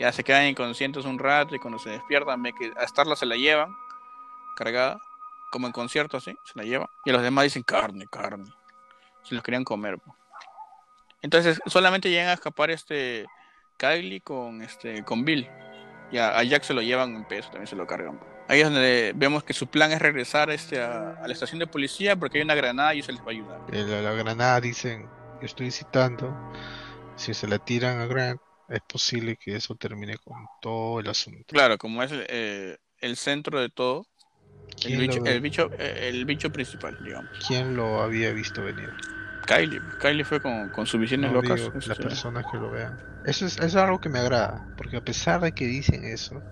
Ya se quedan inconscientes un rato y cuando se despiertan ve que a Starla se la llevan, cargada, como en concierto así, se la llevan. Y los demás dicen, carne, carne. Se los querían comer. Entonces solamente llegan a escapar este Kylie con este con Bill. Y a, Jack se lo llevan en peso, también se lo cargan. Ahí es donde vemos que su plan es regresar este a, la estación de policía porque hay una granada y eso les va a ayudar. Eh, La, la granada dicen, yo estoy citando, si se la tiran a Grant, es posible que eso termine con todo el asunto. Claro, como es eh, el centro de todo, el ¿Quién, bicho, el bicho, eh, el bicho principal, digamos. quién lo había visto venir? Kylie, Kylie fue con, con sus visiones No locas. digo, las personas que lo vean. Eso es, eso es algo que me agrada, porque a pesar de que dicen eso,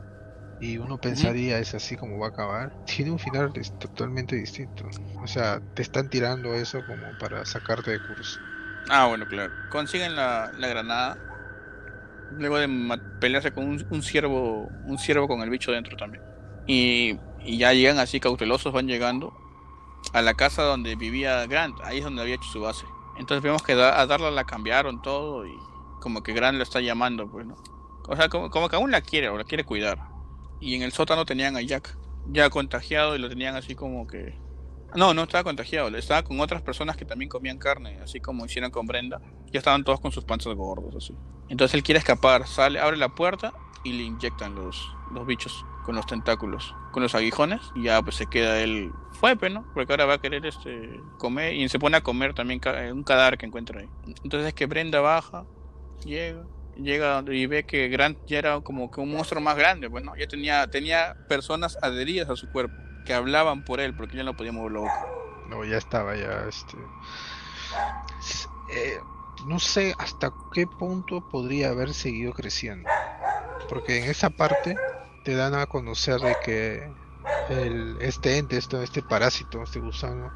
y uno pensaría es así como va a acabar, tiene un final totalmente distinto. O sea, te están tirando eso como para sacarte de curso. Ah, bueno, claro. Consiguen la, la granada. Luego de pelearse con un, un ciervo, un ciervo con el bicho dentro también. Y, y ya llegan así cautelosos, van llegando a la casa donde vivía Grant. Ahí es donde había hecho su base. Entonces vemos que a Darla la cambiaron todo y, como que Grant lo está llamando, pues, ¿no? O sea, como, como que aún la quiere, o la quiere cuidar. Y en el sótano tenían a Jack, ya contagiado, y lo tenían así como que no, no estaba contagiado, estaba con otras personas que también comían carne, así como hicieron con Brenda. Ya estaban todos con sus panzas gordos, así. Entonces él quiere escapar, sale, abre la puerta y le inyectan los, los bichos con los tentáculos, con los aguijones, y ya pues se queda él. Fue, pues, ¿no? Porque ahora va a querer este comer y se pone a comer también un cadáver que encuentra ahí. Entonces es que Brenda baja, llega, llega y ve que Grant ya era como que un monstruo más grande, pues, ¿no? Ya tenía, tenía personas adheridas a su cuerpo que hablaban por él, porque ya no podía mover No, ya estaba, ya, este. Eh, no sé hasta qué punto podría haber seguido creciendo. Porque en esa parte te dan a conocer de que el, este ente, este, este parásito, este gusano,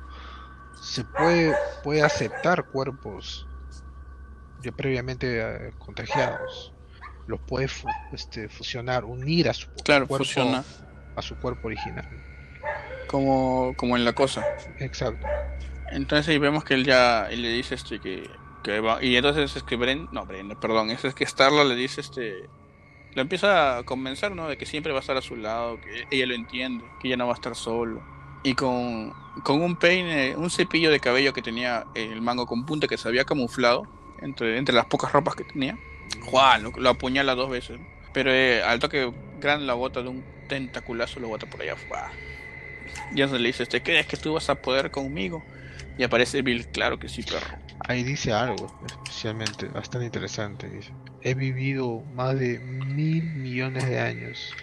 se puede, puede aceptar cuerpos ya previamente eh, contagiados. Los puede este, fusionar, unir a su cuerpo a su cuerpo original como, como en la cosa. Exacto. Entonces ahí vemos que él ya le dice este que, que va, y entonces es que Bren, no Bren, perdón, es, es que Starla le dice este lo empieza a convencer, ¿no? De que siempre va a estar a su lado, que ella lo entiende, que ella no va a estar solo. Y con, con un peine, un cepillo de cabello que tenía el mango con punta que se había camuflado entre, entre las pocas ropas que tenía, Juan lo, apuñala dos veces. Pero eh, al toque Gran la bota de un tentaculazo, lo bota por allá. Ya se le dice, ¿te crees que tú vas a poder conmigo? Y aparece Bill, claro que sí, perro. Ahí dice algo especialmente bastante interesante. Dice, he vivido más de mil millones de años.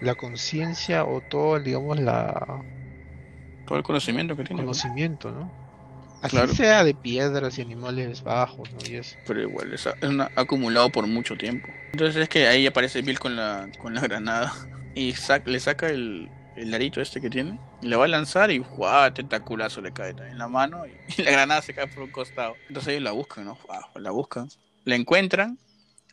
La conciencia o todo, digamos, la... Todo el conocimiento que tiene. Conocimiento, ¿no? Así sea de piedras y animales bajos, ¿no? Y eso. Pero igual, es, acumulado por mucho tiempo. Entonces es que ahí aparece Bill con la, con la granada. Y le saca el, el larito este que tiene, y le va a lanzar y ¡guau! tentaculazo le cae en la mano y, la granada se cae por un costado. Entonces ellos la buscan, ¿no? la buscan, la encuentran,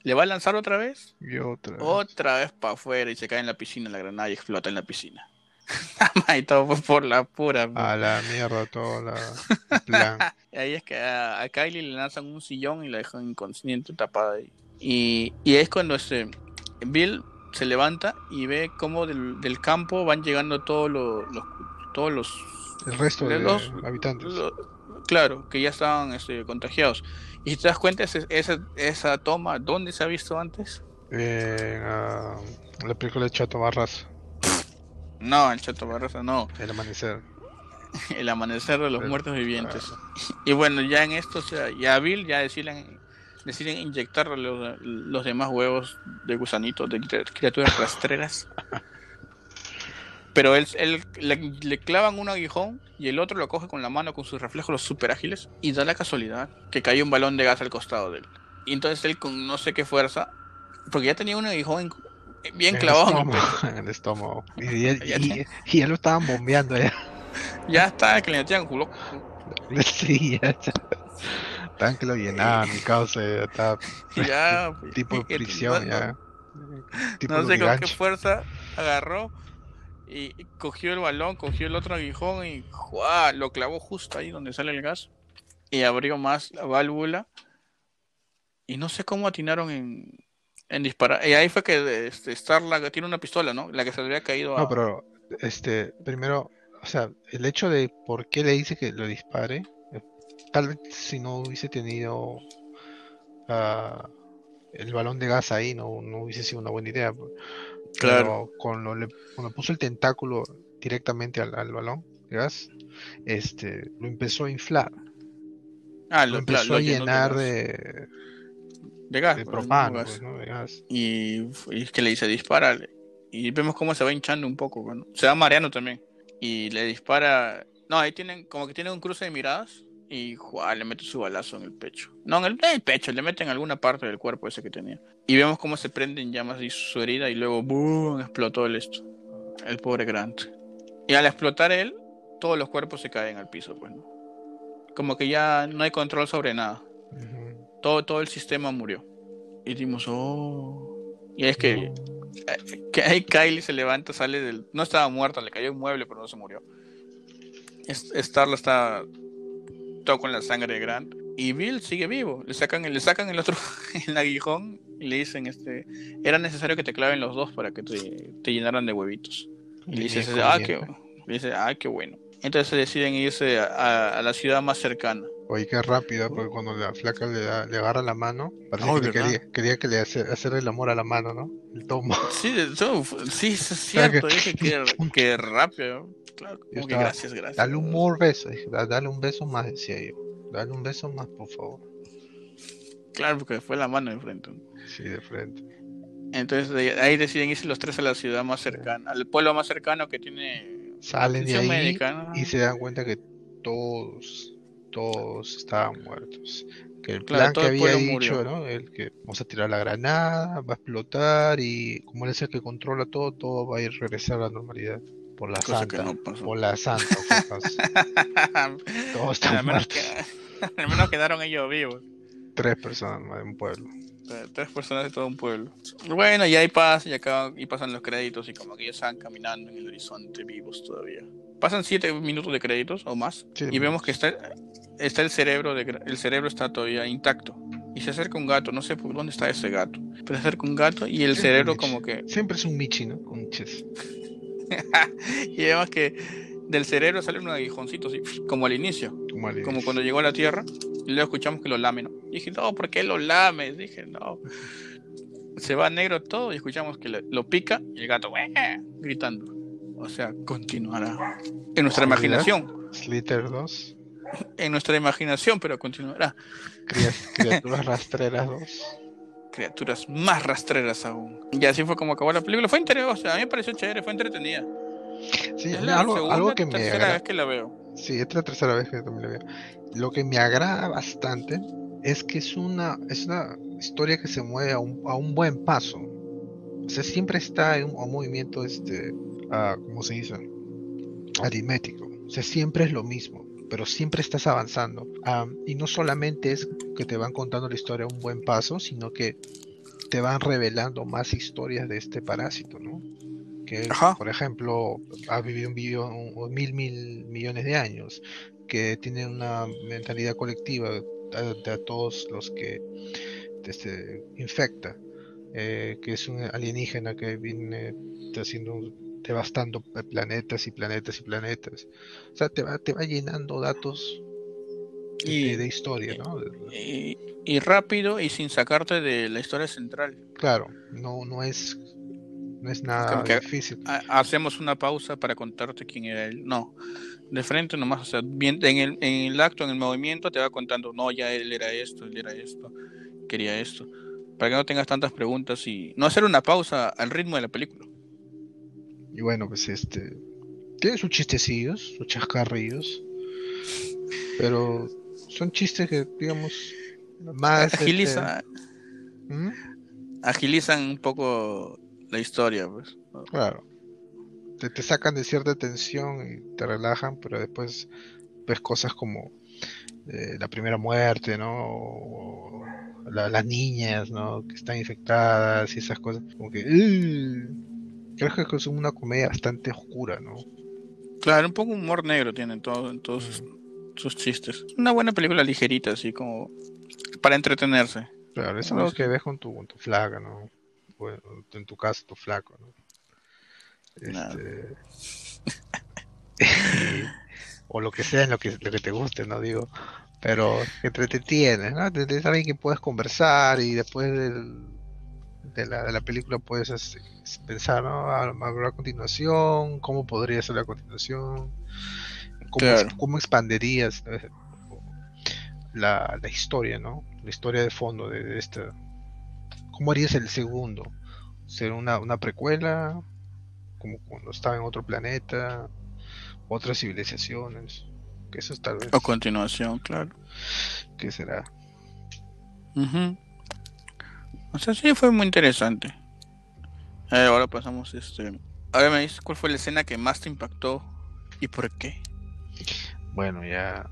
le va a lanzar otra vez y otra vez, otra vez para afuera y se cae en la piscina la granada y explota en la piscina. y todo por la pura. A la mierda, todo la y ahí es que a, Kylie le lanzan un sillón y la dejan inconsciente tapada ahí. Y, y es cuando este Bill se levanta y ve cómo del, campo van llegando todos los, todos los el resto de, los habitantes. claro que ya estaban este, contagiados. Y si te das cuenta esa, esa toma dónde se ha visto antes en la película de Chato Barras. No el Chato Barras no. El amanecer. El amanecer de los muertos vivientes. y bueno ya en esto o sea, ya Bill ya deciden deciden inyectar los, los demás huevos de gusanitos, de criaturas rastreras. Pero él, él le, clavan un aguijón y el otro lo coge con la mano con sus reflejos super ágiles y da la casualidad que cae un balón de gas al costado de él. Y entonces él con no sé qué fuerza, porque ya tenía un aguijón bien clavado en el estómago. Y, ya, lo estaban bombeando ya. Ya está, que le metían culo. Sí, ya está. Tan que lo llenaba, mi causa está ya, tipo prisión, ya. no sé con qué fuerza agarró y cogió el balón, cogió el otro aguijón y lo clavó justo ahí donde sale el gas y abrió más la válvula y no sé cómo atinaron en, en disparar. Y ahí fue que este, Starla tiene una pistola, ¿no? La que se le había caído a... No, pero este, primero, o sea, el hecho de por qué le dice que lo dispare tal vez si no hubiese tenido ah, el balón de gas ahí, no, no hubiese sido una buena idea. Claro. cuando, le, cuando puso el tentáculo directamente al, balón de gas, este, lo empezó a inflar. Ah, lo, empezó a llenar de, de gas. De propano, pues, ¿no? de gas. Y, es que le dice dispara. Y vemos cómo se va hinchando un poco. Se va mareando también. Y le dispara. No, ahí tienen como que tienen un cruce de miradas y le mete su balazo en el pecho. No, en el, pecho, le mete en alguna parte del cuerpo ese que tenía. Y vemos cómo se prende en llamas y su herida y luego ¡boom! explotó el esto. El pobre Grant. Y al explotar él, todos los cuerpos se caen al piso, pues. Como que ya no hay control sobre nada. todo, todo el sistema murió. Y dimos, oh. Y es que, que ahí Kylie se levanta, sale del. No estaba muerta, le cayó un mueble, pero no se murió. Starla está con la sangre de Grant. y Bill sigue vivo. Le sacan, le sacan el otro, el aguijón y le dicen, este, era necesario que te claven los dos para que te, te llenaran de huevitos. Y le dice, ah, qué, le dice, ah, qué bueno. Entonces deciden irse a, a, la ciudad más cercana. Oye, qué rápido, porque cuando la flaca le, da, le agarra la mano, parece que quería, quería, que le hace, hacer el amor a la mano, ¿no? El tomo. Sí, eso, sí, es cierto, dije que, que rápido. Claro, como que gracias, gracias. Dale un more beso, dale un beso más, decía yo. Dale un beso más, por favor. Claro, porque fue la mano de frente. Sí, de frente. Entonces ahí deciden irse los tres a la ciudad más cercana, al pueblo más cercano que tiene. Salen de ahí y se dan cuenta que todos, todos estaban muertos. Que el plan que había dicho, ¿no? El que vamos a tirar la granada, va a explotar y como él es el que controla todo, todo va a ir regresar a la normalidad. Por la santa. por la santa. todos están muertos. al menos quedaron ellos vivos. Tres personas más de un pueblo. Tres personas de todo un pueblo. Bueno, y ahí pasa, y, acá, y pasan los créditos, y como que ya están caminando en el horizonte vivos todavía. Pasan siete minutos de créditos o más, y vemos que está, está el cerebro, de, el cerebro está todavía intacto. Y se acerca un gato, no sé por dónde está ese gato, pero se acerca un gato y el cerebro como que... Siempre es un Michi, ¿no? Con y vemos que del cerebro sale un aguijoncito, así, como al inicio. Como, cuando llegó a la Tierra. Y luego escuchamos que lo lame, ¿no? Y dije, no, ¿por qué lo lame? Dije, no. Se va negro todo y escuchamos que lo, pica y el gato, gritando. O sea, continuará. En nuestra imaginación. Slither 2. En nuestra imaginación, pero continuará. Criaturas rastreras 2 criaturas más rastreras aún. Y así fue como acabó la película. Fue interesante, a mí me pareció chévere, fue entretenida. Sí, es la algo, algo que me tercera vez que la veo. Sí, es la tercera vez que también la veo. Lo que me agrada bastante es que es una, es una historia que se mueve a un, a un buen paso. O sea, siempre está en un, movimiento, este, uh, ¿cómo se dice? Aritmético. O sea, siempre es lo mismo, pero siempre estás avanzando. y no solamente es que te van contando la historia a un buen paso, sino que te van revelando más historias de este parásito, ¿no? que por ejemplo ha vivido un, video, mil mil millones de años, que tiene una mentalidad colectiva de, todos los que este, infecta, eh, que es un alienígena que viene haciendo devastando planetas y planetas y planetas. O sea, te va, te va llenando datos y, de, historia, ¿no? Y, y, rápido y sin sacarte de la historia central. Claro, no, no es no es nada difícil. Hacemos una pausa para contarte quién era él. No, de frente nomás, o sea, bien, en, el, en el acto, en el movimiento, te va contando, no, ya él era esto, él era esto, quería esto. Para que no tengas tantas preguntas y no hacer una pausa al ritmo de la película. Y bueno, pues este. Tiene sus chistecillos, sus chascarrillos. Pero son chistes que, digamos, más. Agiliza, este, ¿Mm? Agilizan un poco la historia, pues. Claro. Te, te, sacan de cierta tensión y te relajan, pero después ves cosas como eh, la primera muerte, ¿no? O las niñas, ¿no? Que están infectadas y esas cosas. Como que... creo que es una comedia bastante oscura, ¿no? Claro, un poco humor negro tienen todo, en todos sus, chistes. Una buena película ligerita, así como para entretenerse. Claro, eso es lo que ves con tu, con tu flaga, ¿no? en tu caso tu flaco, ¿no? Este, o lo que sea en lo que, lo que te guste, ¿no? Digo, pero que te entretienes, ¿no? Tienes alguien que puedes conversar y después de, la, de la película puedes este, pensar, ¿no? A, a, continuación, cómo podría ser la continuación, cómo, cómo expanderías la, la, historia, ¿no? La historia de fondo de, de esta, ¿Cómo harías el segundo? ¿Ser una, una precuela? Como cuando estaba en otro planeta, otras civilizaciones. Que eso es tal vez. O continuación, claro. ¿Qué será? O sea, sí fue muy interesante. Eh, ahora pasamos este. Ahora me dices cuál fue la escena que más te impactó y por qué. Bueno, ya.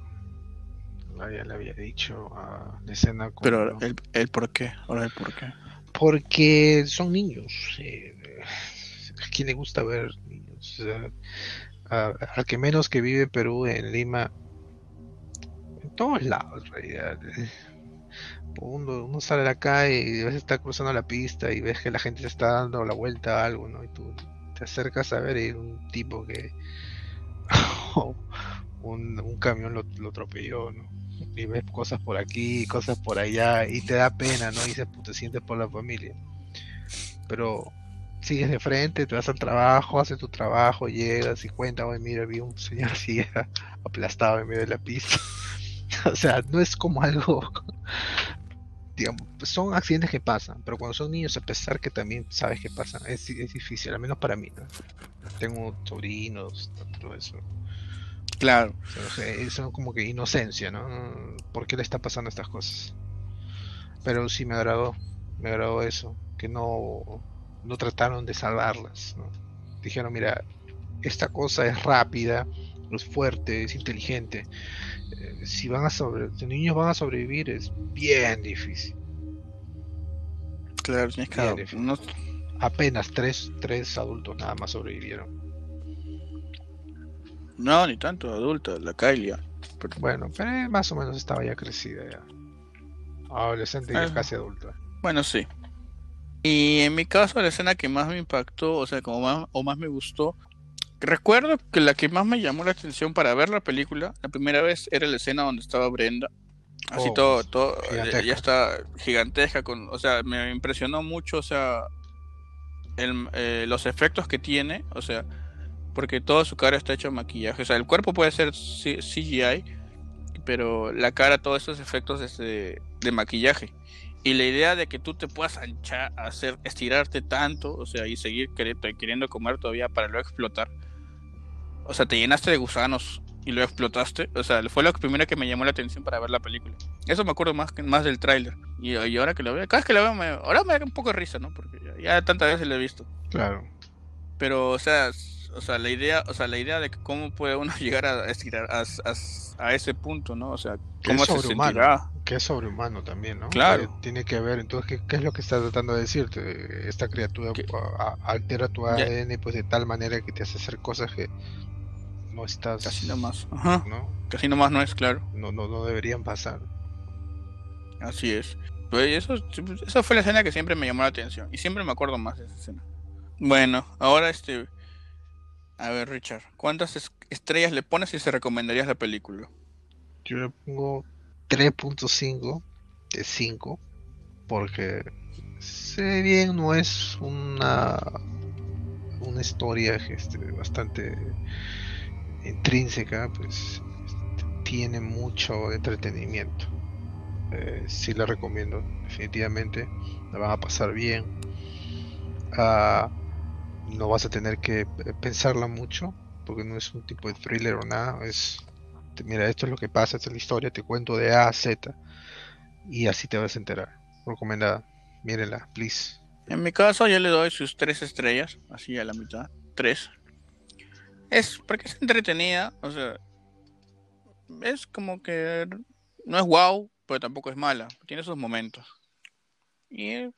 Ya le había dicho a la escena. Pero el, el por qué, ahora el por qué. Porque son niños. Eh, ¿A quién le gusta ver niños? al que menos que vive Perú en Lima, En todos lados, en realidad. Uno, uno sale a la calle y ves está cruzando la pista y ves que la gente se está dando la vuelta a algo, ¿no? Y tú te acercas a ver y un tipo que un, un, camión lo, lo, atropelló, ¿no? Y ves cosas por aquí, cosas por allá, y te da pena, ¿no? Y se, te sientes por la familia. Pero sigues de frente, te vas al trabajo, haces tu trabajo, llegas y cuentas, oye, mira, vi un señor así aplastado en medio de la pista. o sea, no es como algo digamos, son accidentes que pasan, pero cuando son niños, a pesar que también sabes que pasan, es, es difícil, al menos para mí. ¿no? Tengo sobrinos, todo eso. Claro. son como que inocencia, ¿no? ¿Por qué le está pasando estas cosas? Pero sí me agradó, me agradó eso, que no, no trataron de salvarlas, ¿no? Dijeron, mira, esta cosa es rápida, es fuerte, es inteligente. Si van a sobre, los niños van a sobrevivir es bien difícil. Claro, tienes que apenas tres, tres adultos nada más sobrevivieron. No, ni tanto adultos, la Kylie. Bueno, pero más o menos estaba ya crecida ya. Adolescente y ah. casi adulta. Bueno, sí. Y en mi caso, la escena que más me impactó, o sea, como más, o más me gustó, Recuerdo que la que más me llamó la atención para ver la película, la primera vez era la escena donde estaba Brenda. Así oh, todo, todo eh, ya está gigantesca, con, o sea, me impresionó mucho, o sea, el, eh, los efectos que tiene, o sea, porque toda su cara está hecha de maquillaje, o sea, el cuerpo puede ser CGI, pero la cara, todos esos efectos de, de maquillaje. Y la idea de que tú te puedas anchar, hacer, estirarte tanto, o sea, y seguir queriendo comer todavía para luego explotar, o sea, te llenaste de gusanos y lo explotaste. O sea, fue lo primero que me llamó la atención para ver la película. Eso me acuerdo más, más del tráiler. Y, ahora que lo veo, cada vez que lo veo, me, ahora me da un poco de risa, ¿no? Porque ya, tantas veces lo he visto. Claro. Pero, o sea, o sea, la idea, o sea, la idea de cómo puede uno llegar a estirar a, a, ese punto, ¿no? O sea, cómo se sentirá. Que es sobrehumano también, ¿no? Claro. tiene que ver, entonces, ¿qué, es lo que está tratando de decirte? Esta criatura altera tu ADN pues de tal manera que te hace hacer cosas que no estás. Casi nomás. Ajá. ¿no? Casi nomás no es claro. No, no, no deberían pasar. Así es. Pues eso, esa fue la escena que siempre me llamó la atención. Y siempre me acuerdo más de esa escena. Bueno, ahora este. A ver, Richard, ¿cuántas estrellas le pones y se recomendarías la película? Yo le pongo 3.5 de 5. Porque sé bien, no es una una historia este, bastante intrínseca, pues tiene mucho entretenimiento. Eh, sí la recomiendo, definitivamente. La van a pasar bien. Ah, no vas a tener que pensarla mucho, porque no es un tipo de thriller o nada. Es, mira, esto es lo que pasa, esta es la historia, te cuento de A a Z. Y así te vas a enterar. Recomendada. Mírenla, please. En mi caso, yo le doy sus tres estrellas, así a la mitad. Tres. Es porque es entretenida, o sea, es como que no es wow, pero tampoco es mala, tiene sus momentos. Y,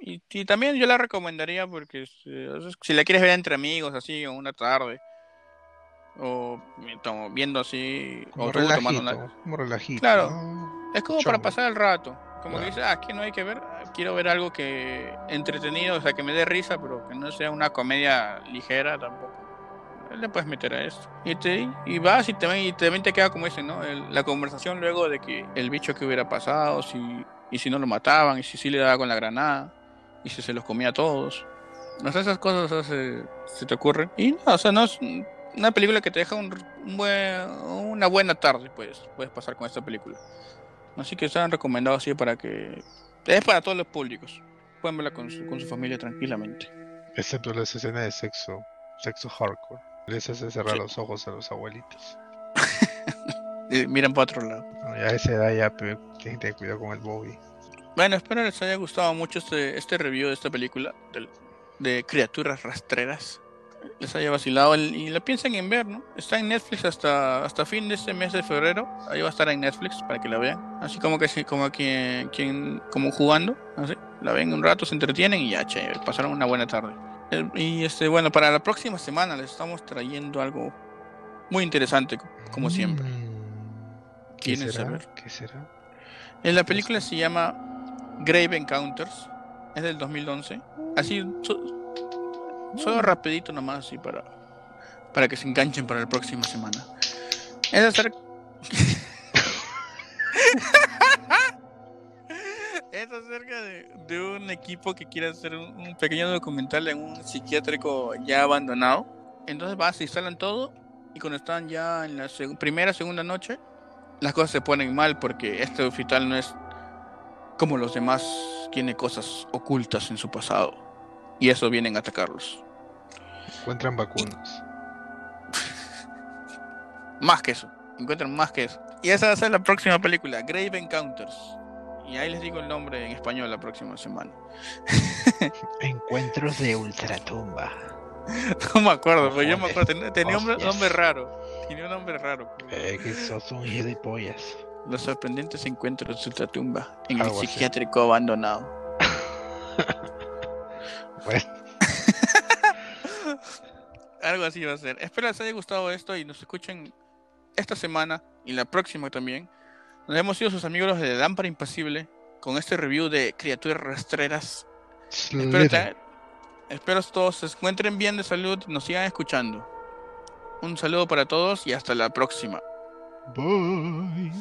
y, también yo la recomendaría porque si, la quieres ver entre amigos, así, o una tarde, o viendo así, o tomando una... como relajito. Claro, es como para pasar el rato. Como que dices, ah, aquí no hay que ver, quiero ver algo que entretenido, o sea, que me dé risa, pero que no sea una comedia ligera tampoco le puedes meter a esto. Y, te, y vas y también, y también te queda como ese, ¿no? la conversación luego de que el bicho que hubiera pasado, si, y si no lo mataban, y si sí le daba con la granada, y si se los comía a todos. No sé, esas cosas se, se te ocurren. Y no, o sea, no es una película que te deja un, buen, una buena tarde, pues, puedes pasar con esta película. Así que se han recomendado así para que... Es para todos los públicos. Pueden verla con su, con su familia tranquilamente. Excepto las escenas de sexo, sexo hardcore. Les hace cerrar los ojos a los abuelitos. Miren para otro lado. ya a esa edad ya tienen que tener cuidado con el Bobby. Bueno, espero les haya gustado mucho este, este review de esta película de, criaturas rastreras. Les haya vacilado y la piensen en ver, ¿no? Está en Netflix hasta, hasta fin de este mes de febrero. Ahí va a estar en Netflix para que la vean. Así como que como aquí, quien, como jugando, así. La ven un rato, se entretienen y ya, che, pasaron una buena tarde. Y este, bueno, para la próxima semana les estamos trayendo algo muy interesante, como siempre. Mm. ¿Qué ¿Quieren será? saber? ¿Qué será? En la película se llama Grave Encounters. Es del 2011. Así, so- solo rapidito nomás, así para, para que se enganchen para la próxima semana. Es acerca... es acerca de, un equipo que quiere hacer un, un pequeño documental en un psiquiátrico ya abandonado. Entonces va, se instalan todo y cuando están ya en la seg- primera, segunda noche, las cosas se ponen mal porque este hospital no es como los demás, tiene cosas ocultas en su pasado y eso vienen a atacarlos. Encuentran vacunas. Más que eso, encuentran más que eso. Y esa va a ser la próxima película, Grave Encounters. Y ahí les digo el nombre en español la próxima semana. Encuentros de ultratumba. No me acuerdo, pero yo me acuerdo, tenía, tenía un nombre raro. Tenía un nombre raro. Eh, que sos un gilipollas. Los sorprendentes encuentros de ultratumba en el Algo así. psiquiátrico abandonado. Bueno, Algo así va a ser. Espero les haya gustado esto y nos escuchen esta semana y la próxima también. Nos hemos sido sus amigos de Lámpara Impasible con este review de criaturas rastreras. Espero, te- espero todos se encuentren bien de salud y nos sigan escuchando. Un saludo para todos y hasta la próxima. Bye.